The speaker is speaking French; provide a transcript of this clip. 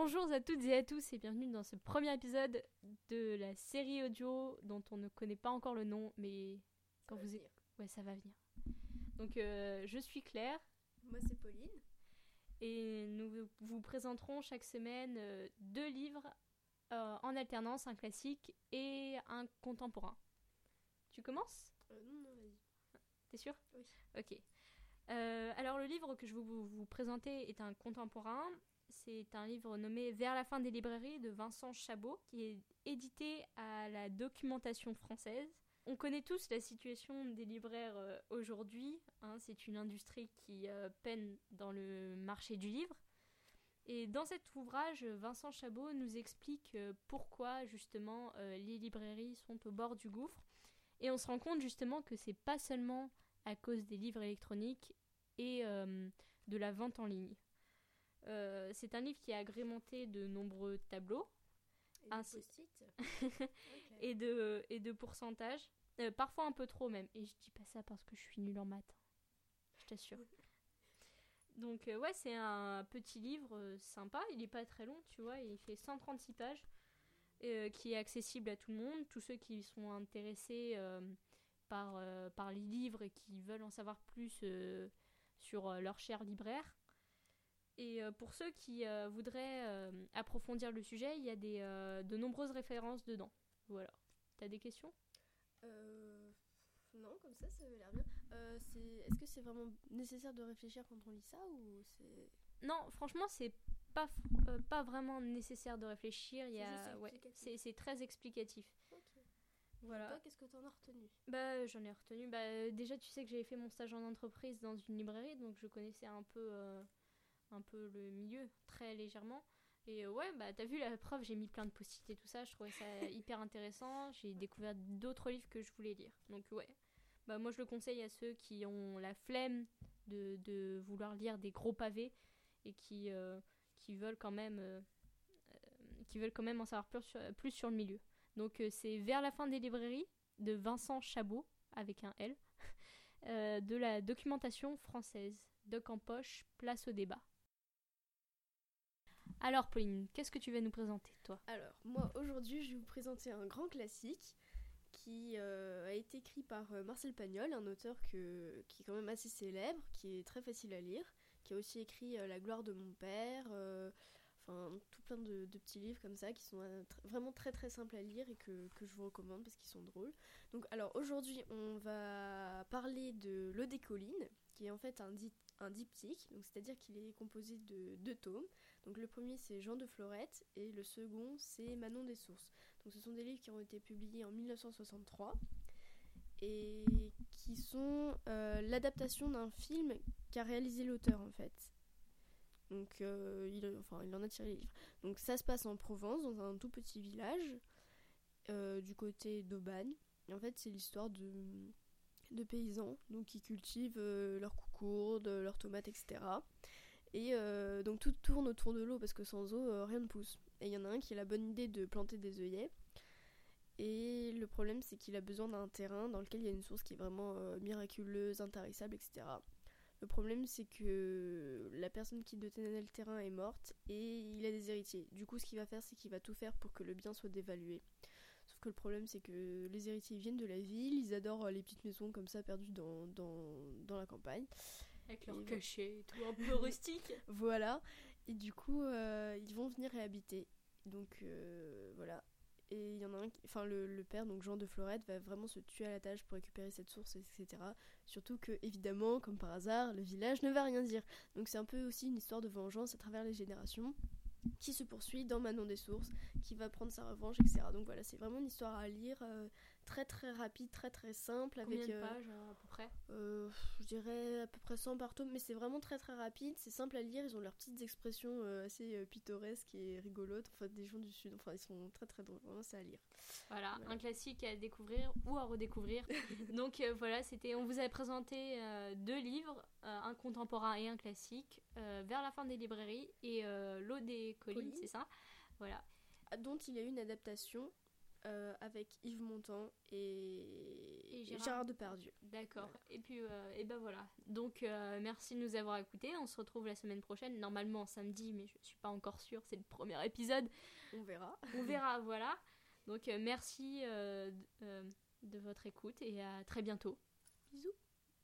Bonjour à toutes et à tous et bienvenue dans ce premier épisode de la série audio dont on ne connaît pas encore le nom, mais quand vous venir. ouais ça va venir. Donc euh, je suis Claire Moi, c'est Pauline. et nous vous présenterons chaque semaine euh, deux livres euh, en alternance, un classique et un contemporain. Tu commences? Non, non, vas-y. T'es sûr? Oui. Ok. Euh, alors le livre que je vais vous, présenter est un contemporain. C'est un livre nommé Vers la fin des librairies de Vincent Chabot, qui est édité à la documentation française. On connaît tous la situation des libraires euh, aujourd'hui. hein. c'est une industrie qui euh, peine dans le marché du livre. Et dans cet ouvrage, Vincent Chabot nous explique pourquoi justement les librairies sont au bord du gouffre. Et on se rend compte justement que c'est pas seulement à cause des livres électroniques et euh, de la vente en ligne. Euh, c'est un livre qui est agrémenté de nombreux tableaux Et Ah, des c'est- post-it. Ok. et de, et de pourcentages, Euh, parfois un peu trop même. Et je dis pas ça parce que je suis nulle en maths, je t'assure. Donc ouais, c'est un petit livre sympa, il est pas très long, tu vois, il fait 136 pages, qui est accessible à tout le monde, tous ceux qui sont intéressés par, euh, par les livres et qui veulent en savoir plus euh, sur euh, leur cher libraire. Et pour ceux qui voudraient approfondir le sujet, il y a des, de nombreuses références dedans. Voilà. T'as des questions? Non, comme ça, ça avait l'air bien. Est-ce que c'est vraiment nécessaire de réfléchir quand on lit ça ou c'est. Non, franchement, c'est pas, euh, pas vraiment nécessaire de réfléchir. C'est a, ouais, très explicatif. Voilà. Toi, qu'est-ce que t'en as retenu? Bah, j'en ai retenu. Bah, déjà, tu sais que j'avais fait mon stage en entreprise dans une librairie, donc je connaissais un peu, euh, un peu le milieu, très légèrement. Et euh, ouais, bah, t'as vu la preuve, j'ai mis plein de post-it et tout ça. Je trouvais ça hyper intéressant. J'ai découvert d'autres livres que je voulais lire. Donc, ouais. Bah, moi, je le conseille à ceux qui ont la flemme de, de vouloir lire des gros pavés et qui, euh, qui veulent quand même. euh, qui veulent quand même en savoir plus sur, plus sur le milieu. Donc euh, c'est Vers la fin des librairies de Vincent Chabot avec un L euh, de la documentation française. Doc en poche, place au débat. Alors Pauline, qu'est-ce que tu vas nous présenter toi? Alors, moi, aujourd'hui, je vais vous présenter un grand classique qui euh, a été écrit par Marcel Pagnol, un auteur qui est quand même assez célèbre, qui est très facile à lire, qui a aussi écrit La gloire de mon père, plein de, petits livres comme ça qui sont euh, vraiment très très simples à lire et que, que je vous recommande parce qu'ils sont drôles. Donc alors aujourd'hui on va parler de L'eau des collines, qui est en fait un, di- un diptyque, c'est-à-dire qu'il est composé de deux tomes. Donc le premier c'est Jean de Florette et le second c'est Manon des Sources. Donc ce sont des livres qui ont été publiés en 1963 et qui sont euh, l'adaptation d'un film qu'a réalisé l'auteur en fait. Donc euh, il, en a tiré les livres. Donc ça se passe en Provence, dans un tout petit village euh, du côté d'Aubagne. En fait c'est l'histoire de, paysans donc, qui cultivent euh, leurs coucourdes, leurs tomates, etc. Et euh, donc tout tourne autour de l'eau parce que sans eau rien ne pousse. Et il y en a un qui a la bonne idée de planter des œillets. Et le problème c'est qu'il a besoin d'un terrain dans lequel il y a une source qui est vraiment miraculeuse, intarissable, etc. Le problème c'est que la personne qui détenait le terrain est morte et il a des héritiers. Du coup ce qu'il va faire c'est qu'il va tout faire pour que le bien soit dévalué. Sauf que le problème c'est que les héritiers viennent de la ville, ils adorent euh, les petites maisons comme ça perdues dans, dans, dans la campagne. Avec leur cachet et tout, un peu rustique. Voilà. Et du coup, euh, ils vont venir réhabiter. Donc euh, voilà. Et il y en a un, enfin le, le père, donc Jean de Florette, va vraiment se tuer à la tâche pour récupérer cette source, etc. Surtout que, évidemment, comme par hasard, le village ne va rien dire. Donc c'est un peu aussi une histoire de vengeance à travers les générations qui se poursuit dans Manon des Sources, qui va prendre sa revanche, etc. Donc voilà, c'est vraiment une histoire à lire, euh, très très rapide, très très simple, Combien avec de euh, pages à peu près? euh, je dirais à peu près 100 par tome, mais c'est vraiment très très rapide, c'est simple à lire, ils ont leurs petites expressions euh, assez pittoresques et rigolotes, enfin des gens du sud, enfin ils sont très très drôles, vraiment c'est à lire. Voilà, Voilà. un classique à découvrir ou à redécouvrir. Donc voilà, c'était, on vous avait présenté deux livres, un contemporain et un classique, vers la fin des librairies et l'eau des collines, Collines. c'est ça? Voilà. Ah, Dont il y a eu une adaptation euh, avec Yves Montand et, Et Gérard. Gérard Depardieu. D'accord. Et puis, euh, et ben voilà. Donc, euh, merci de nous avoir écoutés. On se retrouve la semaine prochaine, normalement samedi, mais je suis pas encore sûre. C'est le premier épisode. On verra. On verra, voilà. Donc, merci de votre écoute et à très bientôt. Bisous.